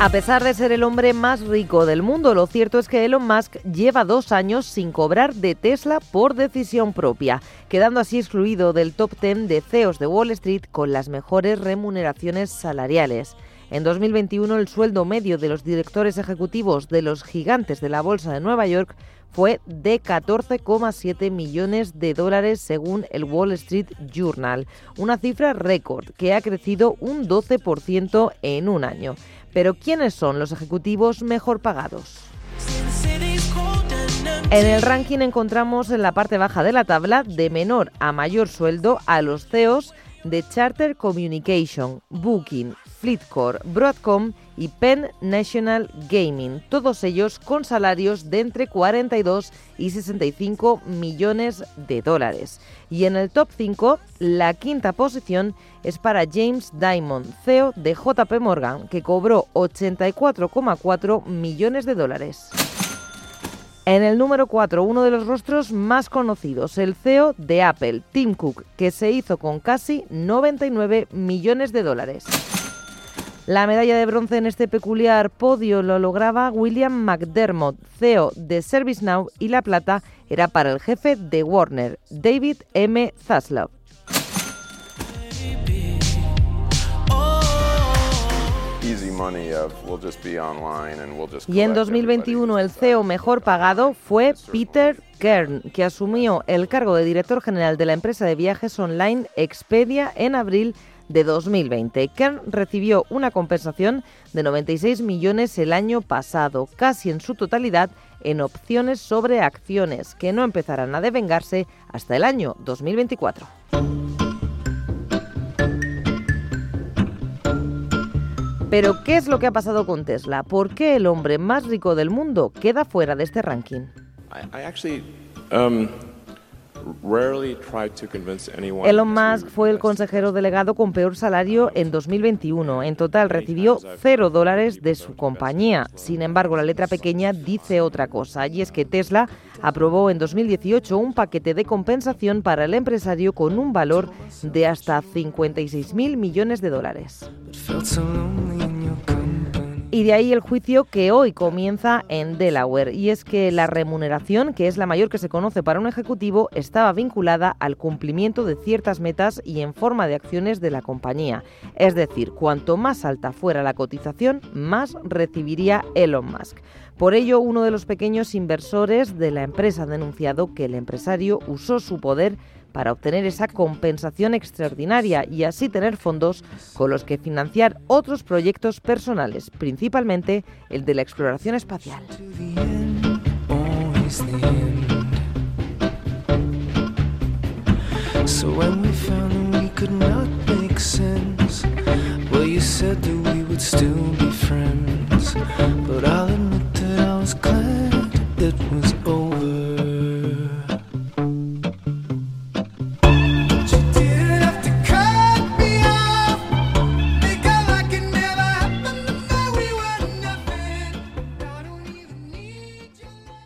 A pesar de ser el hombre más rico del mundo, lo cierto es que Elon Musk lleva dos años sin cobrar de Tesla por decisión propia, quedando así excluido del top 10 de CEOs de Wall Street con las mejores remuneraciones salariales. En 2021 el sueldo medio de los directores ejecutivos de los gigantes de la Bolsa de Nueva York fue de 14,7 millones de dólares según el Wall Street Journal, una cifra récord que ha crecido un 12% en un año. Pero ¿quiénes son los ejecutivos mejor pagados? En el ranking encontramos en la parte baja de la tabla de menor a mayor sueldo a los CEOs de Charter Communication, Booking, Fleetcore, Broadcom y Penn National Gaming, todos ellos con salarios de entre 42 y 65 millones de dólares. Y en el top 5, la quinta posición es para James Diamond, CEO de JP Morgan, que cobró 84,4 millones de dólares. En el número 4, uno de los rostros más conocidos, el CEO de Apple, Tim Cook, que se hizo con casi 99 millones de dólares. La medalla de bronce en este peculiar podio lo lograba William McDermott, CEO de ServiceNow, y la plata era para el jefe de Warner, David M. Zaslav. Y en 2021 el CEO mejor pagado fue Peter Kern, que asumió el cargo de director general de la empresa de viajes online Expedia en abril de 2020. Kern recibió una compensación de 96 millones el año pasado, casi en su totalidad en opciones sobre acciones, que no empezarán a devengarse hasta el año 2024. Pero, ¿qué es lo que ha pasado con Tesla? ¿Por qué el hombre más rico del mundo queda fuera de este ranking? Um, Elon Musk fue el consejero delegado con peor salario en 2021. En total recibió cero dólares de su compañía. Sin embargo, la letra pequeña dice otra cosa, y es que Tesla aprobó en 2018 un paquete de compensación para el empresario con un valor de hasta 56 mil millones de dólares. Y de ahí el juicio que hoy comienza en Delaware. Y es que la remuneración, que es la mayor que se conoce para un ejecutivo, estaba vinculada al cumplimiento de ciertas metas y en forma de acciones de la compañía. Es decir, cuanto más alta fuera la cotización, más recibiría Elon Musk. Por ello, uno de los pequeños inversores de la empresa ha denunciado que el empresario usó su poder para obtener esa compensación extraordinaria y así tener fondos con los que financiar otros proyectos personales, principalmente el de la exploración espacial. Was